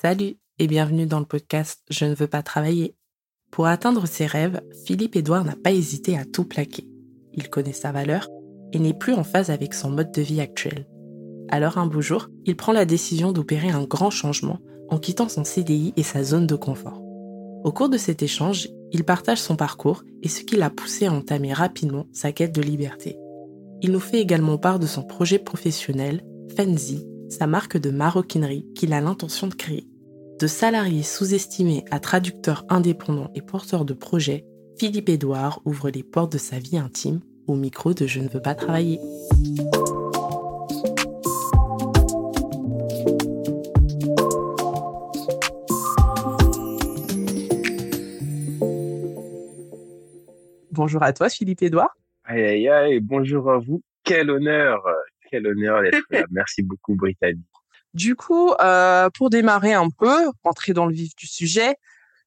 Salut et bienvenue dans le podcast Je ne veux pas travailler. Pour atteindre ses rêves, Philippe Edouard n'a pas hésité à tout plaquer. Il connaît sa valeur et n'est plus en phase avec son mode de vie actuel. Alors un beau jour, il prend la décision d'opérer un grand changement en quittant son CDI et sa zone de confort. Au cours de cet échange, il partage son parcours et ce qui l'a poussé à entamer rapidement sa quête de liberté. Il nous fait également part de son projet professionnel, Fenzi, sa marque de maroquinerie qu'il a l'intention de créer. De salarié sous-estimé à traducteur indépendant et porteur de projets, Philippe Édouard ouvre les portes de sa vie intime au micro de Je ne veux pas travailler. Bonjour à toi, Philippe Édouard. Aïe, aïe, aïe, bonjour à vous. Quel honneur, quel honneur d'être là. Merci beaucoup, Brittany. Du coup, euh, pour démarrer un peu, rentrer dans le vif du sujet,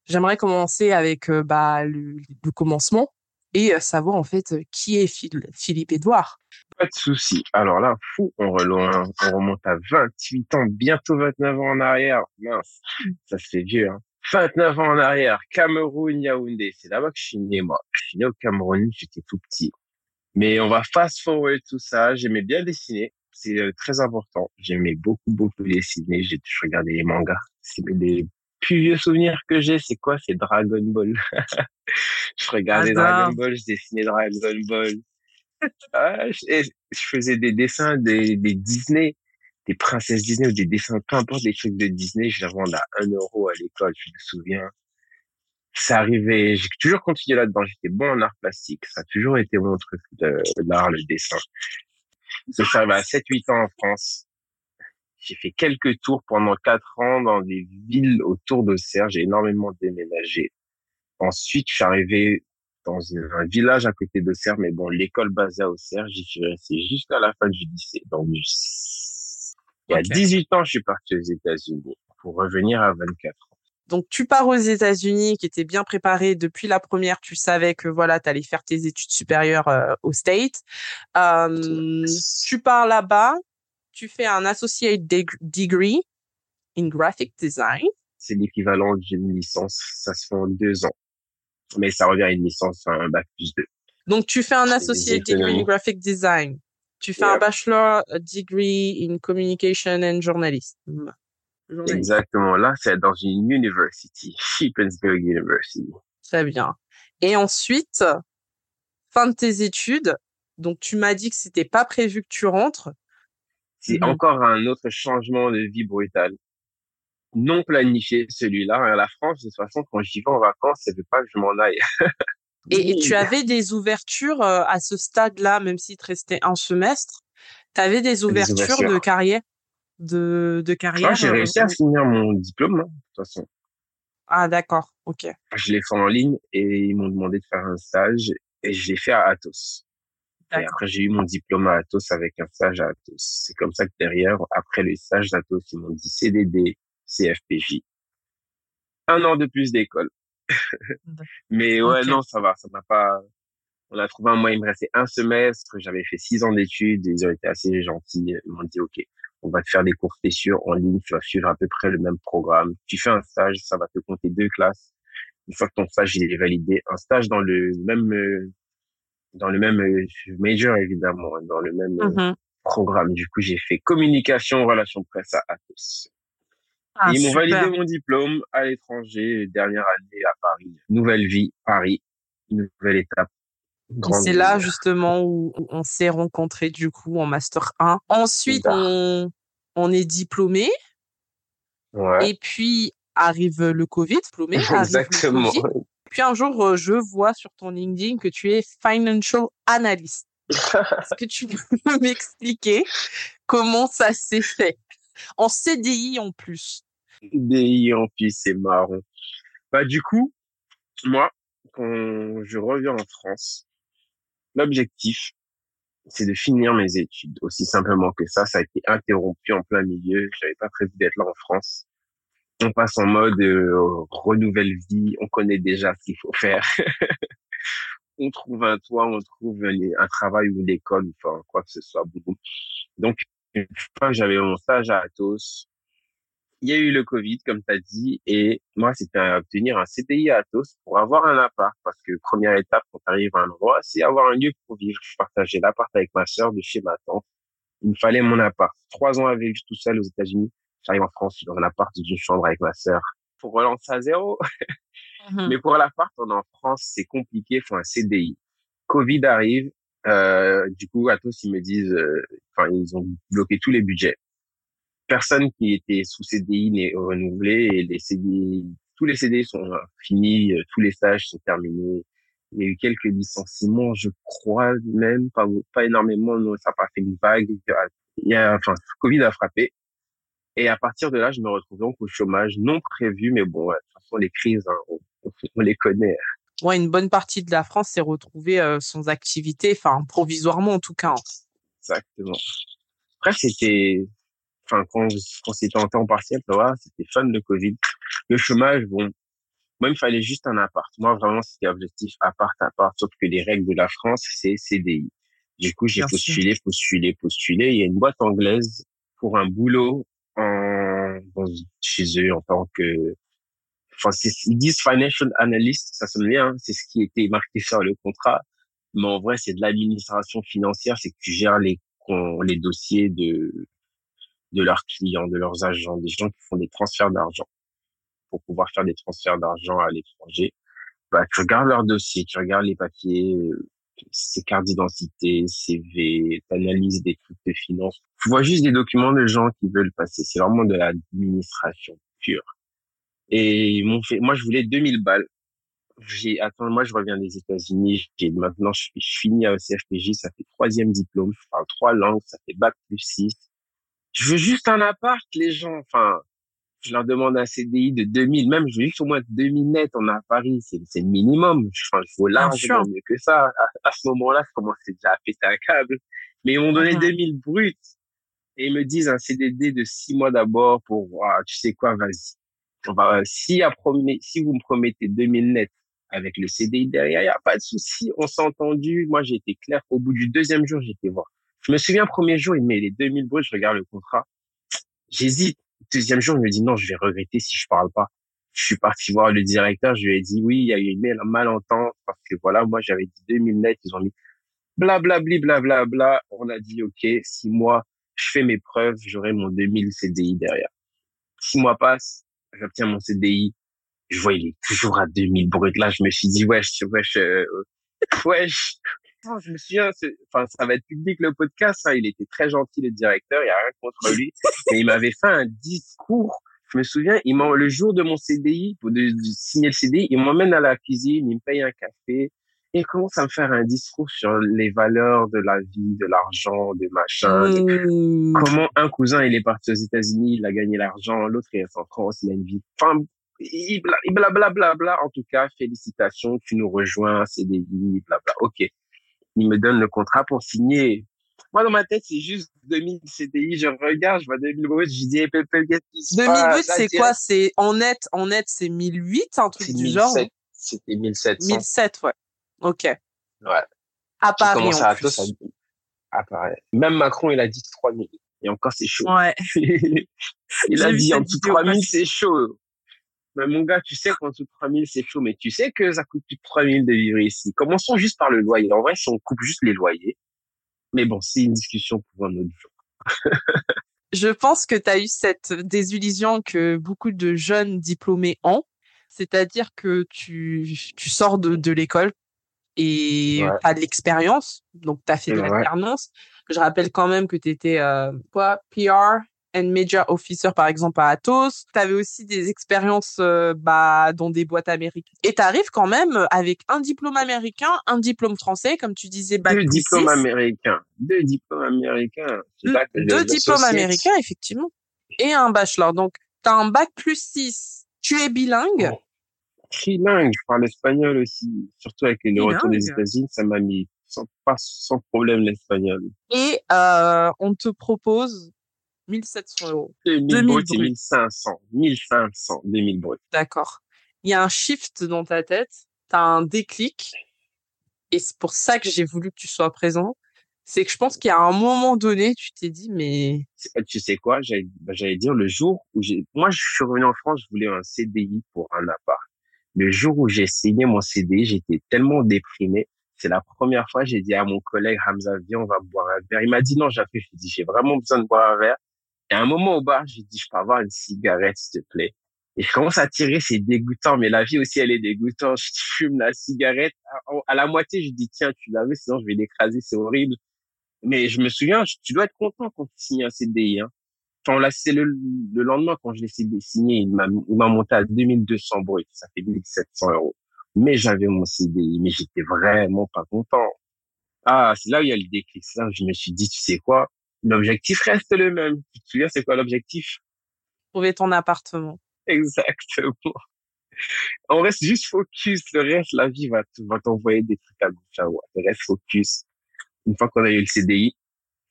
j'aimerais commencer avec euh, bah, le, commencement et euh, savoir en fait qui est Philippe Édouard. Pas de souci. Alors là, fou, on, on remonte à 28 ans, bientôt 29 ans en arrière. Mince, ça se fait vieux. Hein. 29 ans en arrière, Cameroun, Yaoundé. C'est là-bas que je suis né, moi. Je suis né au Cameroun, j'étais tout petit. Mais on va fast forward tout ça. J'aimais bien dessiner. C'est euh, très important. J'aimais beaucoup, beaucoup dessiner. J'ai toujours regardé les mangas. C'est les plus vieux souvenirs que j'ai. C'est quoi? C'est Dragon Ball. je regardais Dragon Ball, je dessinais Dragon Ball. ah, je, faisais des dessins des, des Disney, des princesses Disney ou des dessins, peu importe les trucs de Disney. Je les vendais à un euro à l'école, je me souviens ça arrivait, j'ai toujours continué là-dedans. J'étais bon en art plastique. Ça a toujours été mon truc de, l'art, le dessin. Ça s'est arrivé à 7-8 ans en France. J'ai fait quelques tours pendant 4 ans dans des villes autour d'Auxerre. J'ai énormément déménagé. Ensuite, je suis arrivé dans un village à côté d'Auxerre, mais bon, l'école basée à Auxerre, j'y suis resté jusqu'à la fin du lycée. Donc, il y a 18 ans, je suis parti aux États-Unis pour revenir à 24 ans. Donc tu pars aux États-Unis, qui était bien préparé depuis la première, tu savais que voilà, tu allais faire tes études supérieures euh, au State. tu pars là-bas, tu fais un associate degree in graphic design. C'est l'équivalent d'une licence, ça se fait en deux ans, mais ça revient à une licence, un bac plus deux. Donc tu fais un associate degree in graphic design. Tu fais un bachelor degree in communication and journalism. Exactement. Là, c'est dans une university, Shippensburg University. Très bien. Et ensuite, fin de tes études. Donc, tu m'as dit que c'était pas prévu que tu rentres. C'est mhm. encore un autre changement de vie brutal. Non planifié, celui-là. À la France, de toute façon, quand j'y vais en vacances, ça veut pas que je m'en aille. et, tu avais des ouvertures euh, à ce stade-là, même s'il te restait un semestre. Tu avais des ouvertures, de carrière? De, de carrière ah, J'ai euh, réussi à finir mon diplôme, hein, de toute façon. Ah, d'accord, ok. Je l'ai fait en ligne et ils m'ont demandé de faire un stage et je l'ai fait à Atos. Et après, j'ai eu mon diplôme à Atos avec un stage à Atos. C'est comme ça que derrière, après le stage d'Atos, ils m'ont dit CDD, CFPJ. Un an de plus d'école. Mais ouais, non, ça va, ça m'a pas, on a trouvé un moyen, il me restait un semestre, j'avais fait six ans d'études, ils ont été assez gentils, ils m'ont dit, OK, on va te faire des cours spéciaux en ligne, tu vas suivre à peu près le même programme. Tu fais un stage, ça va te compter deux classes. Une fois que ton stage il est validé, un stage dans le même euh, dans le même euh, major évidemment, dans le même euh, mm-hmm. programme. Du coup, j'ai fait communication, relations presse à Atos. Ah, ils m'ont validé mon diplôme à l'étranger, dernière année à Paris. Nouvelle vie, Paris, nouvelle étape. C'est là justement où on s'est rencontrés du coup en master 1. Ensuite, on, on est diplômé. Ouais. Et puis arrive le Covid, diplômé. Exactement. Puis un jour, euh, je vois sur ton LinkedIn que tu es financial analyst. Est-ce que tu peux m'expliquer comment ça s'est fait? En CDI en plus. CDI en plus, c'est marrant. Bah du coup, moi, quand je reviens en France, L'objectif, c'est de finir mes études. Aussi simplement que ça, ça a été interrompu en plein milieu. J'avais pas prévu d'être là en France. On passe en mode euh, renouvelle vie. On connaît déjà ce qu'il faut faire. on trouve un toit, on trouve un, travail ou l'école, enfin quoi que ce soit. Donc, une fois que j'avais mon stage à Atos, il y a eu le Covid, comme tu as dit, et moi, c'était obtenir un CDI à Atos pour avoir un appart, parce que première étape quand tu arrives à un endroit, c'est avoir un lieu pour vivre. Je partageais l'appart avec ma sœur de chez ma tante. Il me fallait mon appart. Trois ans à vivre tout seul aux États-Unis. J'arrive en France, je suis dans un appart d'une chambre avec ma sœur. Pour relancer à zéro. Mhm. Mais pour l'appart, on en France, c'est compliqué, il faut un CDI. Covid arrive, euh, du coup, Atos, ils me disent, euh, enfin, ils ont bloqué tous les budgets personne qui était sous CDI n'est renouvelé et les CDI, tous les CDI sont finis, euh, tous les stages sont terminés. Il y a eu quelques licenciements, je crois même, pas, pas énormément, non, ça n'a pas fait une vague. Il y a, enfin, Covid a frappé. Et à partir de là, je me retrouve donc au chômage non prévu, mais bon, de toute façon, les crises, hein, on, les connaît. Ouais, une bonne partie de la France s'est retrouvée euh, sans activité, enfin, provisoirement en tout cas. Exactement. Après, c'était, enfin quand, quand c'était en temps partiel, tu vois, c'était fun de Covid. Le chômage, bon, moi il me fallait juste un appart. Moi vraiment c'était objectif appart appart, sauf que les règles de la France c'est CDI. Du coup j'ai postulé, postulé, postulé. Il y a une boîte anglaise pour un boulot en chez eux en tant que enfin ils disent financial analyst, ça sonne bien, hein. c'est ce qui était marqué sur le contrat. Mais en vrai, c'est de l'administration financière, c'est que tu gères les les dossiers de de leurs clients, de leurs agents, des gens qui font des transferts d'argent pour pouvoir faire des transferts d'argent à l'étranger. Bah, tu regardes leur dossier, tu regardes les papiers, euh, ces cartes d'identité, CV, tu analyses des trucs de finance. Tu vois juste des documents de gens qui veulent passer. C'est vraiment de l'administration pure. Et ils m'ont fait, moi, je voulais 2000 balles. J'ai, attends, moi, je reviens des États-Unis. J'ai, maintenant, je, je finis à CFPJ. Ça fait troisième diplôme. Je parle trois langues. Ça fait bac plus six je veux juste un appart, les gens. Enfin, je leur demande un CDI de 2000, même je veux juste au moins 2000 net on a à Paris, c'est le minimum. Enfin, il faut largement mieux que ça. À, ce moment-là, je commençais déjà à péter un câble. Mais ils m'ont donné 2000 bruts et ils me disent un CDD de 6 mois d'abord pour, ah, tu sais quoi, vas-y. si, si vous me promettez 2000 net avec le CDI derrière, il n'y a pas de souci, on s'est entendu. Moi, j'ai été clair. Au bout du deuxième jour, j'étais voir. Je me souviens, premier jour, il met les 2000 bruts, je regarde le contrat. J'hésite. Deuxième jour, il me dit non, je vais regretter si je parle pas. Je suis parti voir le directeur, je lui ai dit oui, il y a eu une malentente parce que voilà, moi j'avais dit 2000 net, ils ont mis blablabli, blablabla. Bla, bla. On a dit ok, six mois, je fais mes preuves, j'aurai mon 2000 CDI derrière. Six mois passent, j'obtiens mon CDI, je vois il est toujours à 2000 bruts. Là, je me suis dit wesh, wesh, euh, wesh, je me souviens, enfin, ça va être public le podcast. Hein, il était très gentil, le directeur. Il n'y a rien contre lui. Et il m'avait fait un discours. Je me souviens, il le jour de mon CDI, de, de signer le CDI, il m'emmène à la cuisine, il me paye un café et il commence à me faire un discours sur les valeurs de la vie, de l'argent, des machins. Mmh. Comment un cousin, il est parti aux États-Unis, il a gagné l'argent, l'autre il est en France, il a une vie. Enfin, il blablabla. Bla, bla, En tout cas, félicitations, tu nous rejoins, CDI, blabla. Ok il me donne le contrat pour signer. Moi, dans ma tête, c'est juste 2000 CDI. Je regarde, je vois 2000 bruts, je dis, qu'est-ce 2000 bruts, c'est quoi? C'est, en net, en net, c'est 1008, un truc du genre? C'était 1700. 1007, ouais. Ok. Ouais. À Paris, en à plus. À Paris. Même Macron, il a dit 3000. Et encore, c'est chaud. Ouais. il a dit en dessous de 3000, c'est chaud. Mais mon gars, tu sais qu'en dessous de 3000, c'est chaud, mais tu sais que ça coûte plus de 3000 de vivre ici. Commençons juste par le loyer. En vrai, si on coupe juste les loyers. Mais bon, c'est une discussion pour un autre jour. Je pense que tu as eu cette désillusion que beaucoup de jeunes diplômés ont. C'est-à-dire que tu, tu sors de, de l'école et ouais. tu as de l'expérience. Donc, tu as fait de l'alternance. Je rappelle quand même que tu étais euh, quoi, PR and Media Officer, par exemple, à Atos. Tu avais aussi des expériences euh, bah, dans des boîtes américaines. Et tu arrives quand même avec un diplôme américain, un diplôme français, comme tu disais. Bac deux diplômes américains. Deux diplômes américains. Deux, diplômes américains, effectivement. Et un bachelor. Donc, tu as un bac plus 6. Tu es bilingue. Oh. Trilingue. Je parle espagnol aussi. Surtout avec le retour des États-Unis, ça m'a mis sans, pas, sans problème l'espagnol. Et euh, on te propose 1700 euros. 2000 bruts, c'est 1500. 1500, 2000 bruts. D'accord. Il y a un shift dans ta tête, tu as un déclic, et c'est pour ça que j'ai voulu que tu sois présent. c'est que je pense qu'à un moment donné, tu t'es dit, mais... Tu sais quoi, j'allais bah, dire le jour où j'ai... Moi, je suis revenu en France, je voulais un CDI pour un appart. Le jour où j'ai signé mon CDI, j'étais tellement déprimé. C'est la première fois, j'ai dit à mon collègue Hamza, viens, on va boire un verre. Il m'a dit non, j'ai fait, j'ai dit, j'ai vraiment besoin de boire un verre. Et à un moment au bar, j'ai dit, je peux avoir une cigarette, s'il te plaît. Et je commence à tirer, c'est dégoûtant, mais la vie aussi, elle est dégoûtante. Je fume la cigarette. À la moitié, je dis, tiens, tu l'avais, sinon je vais l'écraser, c'est horrible. Mais je me souviens, tu dois être content quand tu signes un CDI. Hein. Enfin, là, c'est le, le lendemain quand je l'ai signé, il m'a, il m'a monté à 2200 brut. Ça fait 1700 euros. Mais j'avais mon CDI, mais j'étais vraiment pas content. Ah, c'est là où il y a le déclic. Ça, je me suis dit, tu sais quoi? L'objectif reste le même. Tu te souviens, c'est quoi l'objectif? Trouver ton appartement. Exactement. On reste juste focus. Le reste, la vie va, va t'envoyer des trucs à gauche à droite. Reste focus. Une fois qu'on a eu le CDI,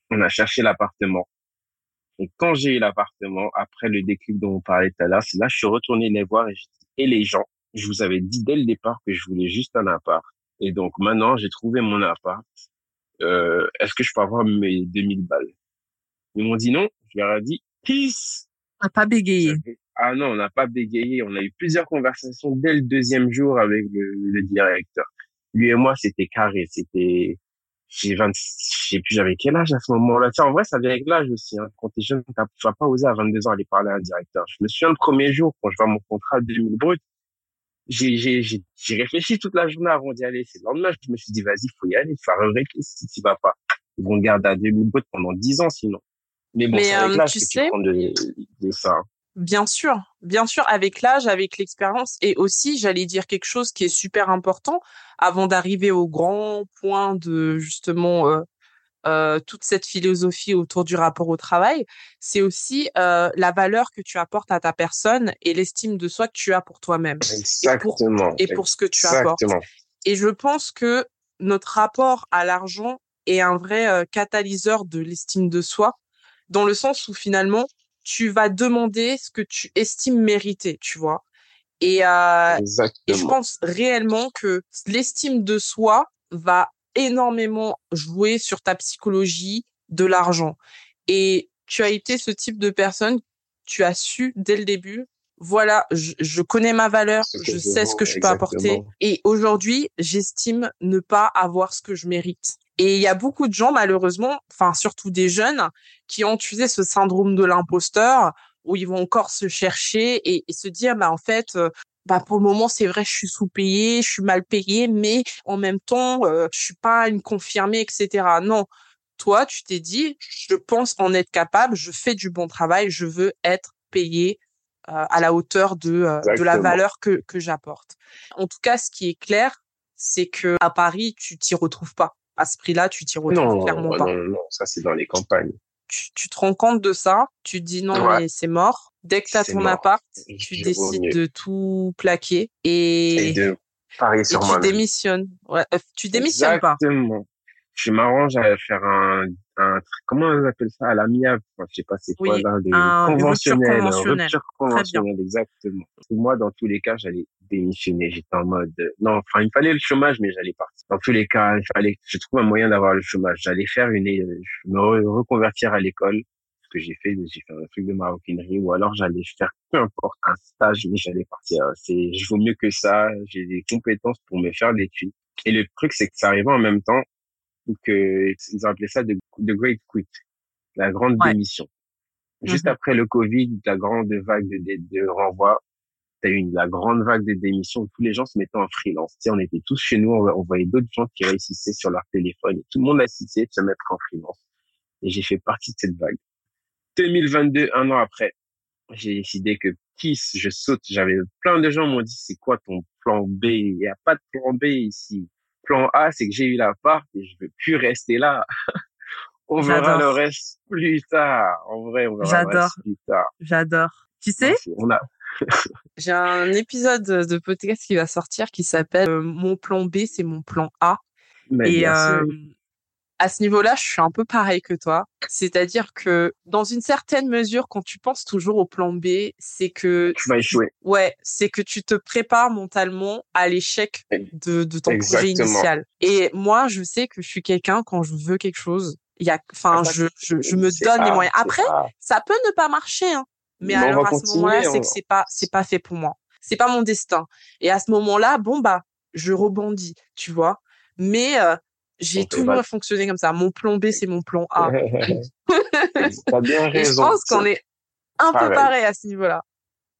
on a cherché l'appartement. Et quand j'ai eu l'appartement, après le déclic dont on parlait tout à l'heure, c'est là que je suis retourné les voir et, et les gens, je vous avais dit dès le départ que je voulais juste un appart. Et donc maintenant, j'ai trouvé mon appart. Euh, Est-ce que je peux avoir mes 2000 balles? Ils m'ont dit non. Je leur ai dit, peace. On n'a pas bégayé. Ah non, on n'a pas bégayé. On a eu plusieurs conversations dès le deuxième jour avec le, le directeur. Lui et moi, c'était carré. C'était j'ai 20, je sais plus j'avais quel âge à ce moment-là. Tu en vrai, ça vient avec l'âge aussi. Hein. Quand t'es jeune, tu vas pas oser à 22 ans aller parler à un directeur. Je me souviens le premier jour, quand je vois mon contrat de 2000 brut, j'ai, j'ai, j'ai, réfléchi toute la journée avant d'y aller. C'est le lendemain, je me suis dit, vas-y, faut y aller, faut arrêter si tu vas pas. Ils vont garder à 2000 brut pendant 10 ans sinon. Mais bon, c'est avec euh, l'âge que tu prends de, de ça. Bien sûr, bien sûr, avec l'âge, avec l'expérience, et aussi, j'allais dire quelque chose qui est super important avant d'arriver au grand point de justement euh, euh, toute cette philosophie autour du rapport au travail, c'est aussi euh, la valeur que tu apportes à ta personne et l'estime de soi que tu as pour toi-même Exactement. et pour, ce que tu apportes. Et je pense que notre rapport à l'argent est un vrai catalyseur de l'estime de soi, dans le sens où finalement tu vas demander ce que tu estimes mériter, tu vois. Et, euh, et je pense réellement que l'estime de soi va énormément jouer sur ta psychologie de l'argent. Et tu as été ce type de personne, tu as su dès le début, voilà, je, je connais ma valeur, je sais ce que je peux apporter. Et aujourd'hui, j'estime ne pas avoir ce que je mérite. Et il y a beaucoup de gens, malheureusement, enfin surtout des jeunes, qui ont utilisé ce syndrome de l'imposteur, où ils vont encore se chercher et, se dire, bah en fait, euh, bah pour le moment c'est vrai, je suis sous-payé, je suis mal payé, mais en même temps, euh, je suis pas une confirmée, etc. Non, toi, tu t'es dit, je pense en être capable, je fais du bon travail, je veux être payé euh, à la hauteur de, de la valeur que, que j'apporte. En tout cas, ce qui est clair, c'est que à Paris, tu t'y retrouves pas à ce prix-là, tu t'y retrouves clairement pas. Non, non, ça c'est dans les campagnes. Tu, te rends compte de ça, tu te dis non, mais c'est mort. Dès que tu as ton appart, tu décides de tout plaquer et, de parier sur moi. Tu démissionnes. Ouais, euh, tu démissionnes pas. Je m'arrange à faire un, un comment on appelle ça? À l'amiable enfin, je sais pas c'est quoi là de conventionnel rupture conventionnelle. exactement. Moi dans tous les cas j'allais démissionner. J'étais en mode non enfin il fallait le chômage mais j'allais partir. Dans tous les cas il fallait je trouve un moyen d'avoir le chômage. J'allais faire une me reconvertir à l'école ce que j'ai fait j'ai fait un truc de maroquinerie ou alors j'allais faire peu importe un stage mais j'allais partir. C'est je vaux mieux que ça j'ai des compétences pour me faire l'étude et le truc c'est que ça arrivait en même temps que ils ont appelé ça the, Great Quit, la grande démission. Juste mm-hmm. après le Covid, la grande vague de, de, de renvoi, t'as eu la grande vague de démission où tous les gens se mettaient en freelance. Tu sais, on était tous chez nous, on, voyait d'autres gens qui réussissaient sur leur téléphone et tout le monde assistait de se mettre en freelance. Et j'ai fait partie de cette vague. 2022, un an après, j'ai décidé que Kiss, je saute. J'avais plein de gens m'ont dit c'est quoi ton plan B? Il n'y a pas de plan B ici plan A, c'est que j'ai eu la part et je veux plus rester là. on verra le reste plus tard. En vrai, on verra le reste plus tard. J'adore. Tu sais, on a... j'ai un épisode de podcast qui va sortir qui s'appelle euh, Mon plan B, c'est mon plan A. Mais et euh, à ce niveau-là, je suis un peu pareil que toi. C'est-à-dire que dans une certaine mesure, quand tu penses toujours au plan B, c'est que tu vas échouer. Ouais, c'est que tu te prépares mentalement à l'échec de, de ton projet initial. Et moi, je sais que je suis quelqu'un quand je veux quelque chose, il y a, enfin, ah bah, je, je, je, me donne les moyens. Après, ça peut ne pas marcher, hein. Mais alors à ce moment-là, c'est que c'est pas, c'est pas fait pour moi. C'est pas mon destin. Et à ce moment-là, bon bah, je rebondis, tu vois. Mais euh, j'ai toujours fonctionné comme ça. Mon plan B, c'est mon plan A. T'as bien raison. je pense qu'on est un peu pareil à ce niveau-là.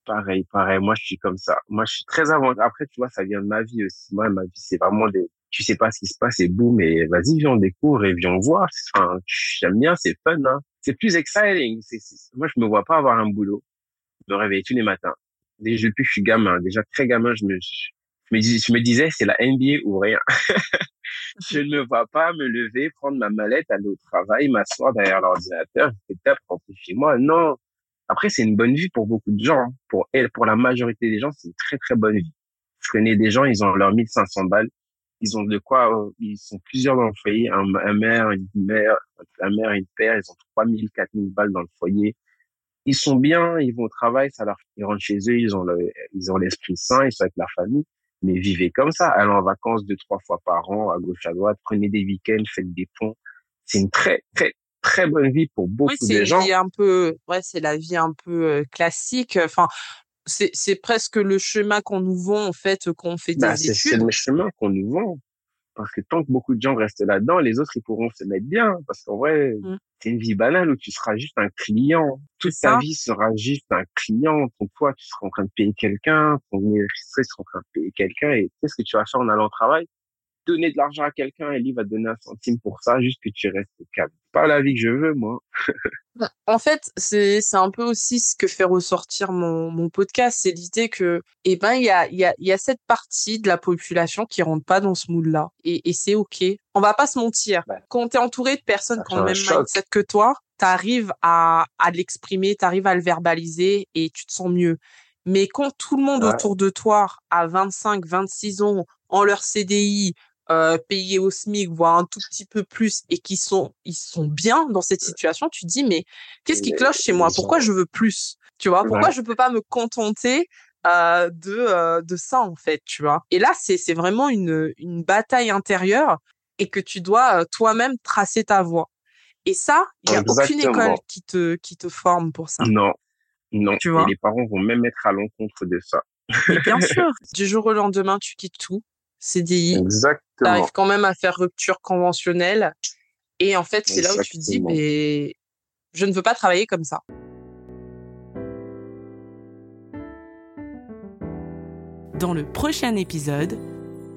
Pareil, pareil. Moi, je suis comme ça. Moi, je suis très avant. Après, tu vois, ça vient de ma vie aussi. Moi, ma vie, c'est vraiment des, tu sais pas ce qui se passe et boum, et vas-y, viens, on découvre et viens voir. Enfin, j'aime bien, c'est fun, hein. C'est plus exciting. Moi, je me vois pas avoir un boulot, me réveiller tous les matins. Déjà, depuis que je suis gamin, déjà très gamin, je me, je me, je me disais, c'est la NBA ou rien. je ne vois pas me lever, prendre ma mallette, aller au travail, m'asseoir derrière l'ordinateur, et tape, rentrer chez moi. Non. Après, c'est une bonne vie pour beaucoup de gens. Hein. Pour elle, pour la majorité des gens, c'est une très, très bonne vie. Je connais des gens, ils ont leurs 1500 balles. Ils ont de quoi, euh, ils sont plusieurs dans le foyer, un, un mère, une mère, un mère, une père, ils ont 3000, 4000 balles dans le foyer. Ils sont bien, ils vont au travail, ça leur, ils rentrent chez eux, ils ont le, ils ont l'esprit sain, ils sont avec leur famille mais vivez comme ça. Allez en vacances deux, trois fois par an, à gauche, à droite, prenez des week-ends, faites des ponts. C'est une très, très, très bonne vie pour beaucoup de gens. C'est un peu, ouais, c'est la vie un peu euh, classique. Enfin, c'est, c'est presque le chemin qu'on nous vend, en fait, qu'on fait des bah, études. C'est le chemin qu'on nous vend. Parce que tant que beaucoup de gens restent là-dedans, les autres, ils pourront se mettre bien. Parce qu'en vrai, mmh. c'est une vie banale où tu seras juste un client. Toute ta vie sera juste un client. Ton toi, tu seras en train de payer quelqu'un. Ton illustré sera en train de payer quelqu'un. Et qu'est-ce que tu vas faire en allant au travail? Donner de l'argent à quelqu'un et lui va te donner un centime pour ça, juste que tu restes calme. Pas la vie que je veux, moi. En fait, c'est c'est un peu aussi ce que fait ressortir mon mon podcast, c'est l'idée que eh ben il y a il y a il y a cette partie de la population qui rentre pas dans ce moule-là et et c'est OK. On va pas se mentir. Quand tu es entouré de personnes qui ont le même mindset que toi, tu arrives à à l'exprimer, tu arrives à le verbaliser et tu te sens mieux. Mais quand tout le monde autour de toi a 25, 26 ans, en leur CDI, euh, payés au SMIC, voire un tout petit peu plus, et qui sont, ils sont bien dans cette situation, tu dis, mais qu'est-ce qui cloche chez moi? Pourquoi je veux plus? Tu vois? Pourquoi je peux pas me contenter euh, de euh, de ça en fait Tu vois? Et là, c'est c'est vraiment une une bataille intérieure et que tu dois euh, toi-même tracer ta voie. Et ça, il y a aucune école qui te qui te forme pour ça. Non, non. Tu vois? et les parents vont même être à l'encontre de ça. bien sûr, du jour au lendemain, tu quittes tout CDI. Exactement. Tu arrives quand même à faire rupture conventionnelle. Et en fait, c'est là où tu te dis, mais je ne veux pas travailler comme ça. Dans le prochain épisode.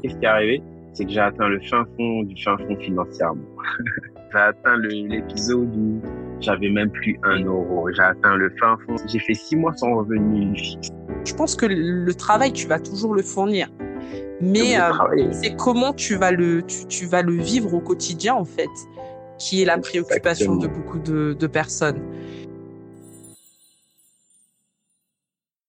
Qu'est-ce qui est arrivé C'est que j'ai atteint le fin fond du fin fond financièrement. j'ai atteint l'épisode où j'avais même plus un euro. J'ai atteint le fin fond. J'ai fait six mois sans revenu fixe. Je pense que le travail, tu vas toujours le fournir mais euh, c'est comment tu vas le tu, tu, vas le vivre au quotidien en fait qui est la préoccupation de beaucoup de, de personnes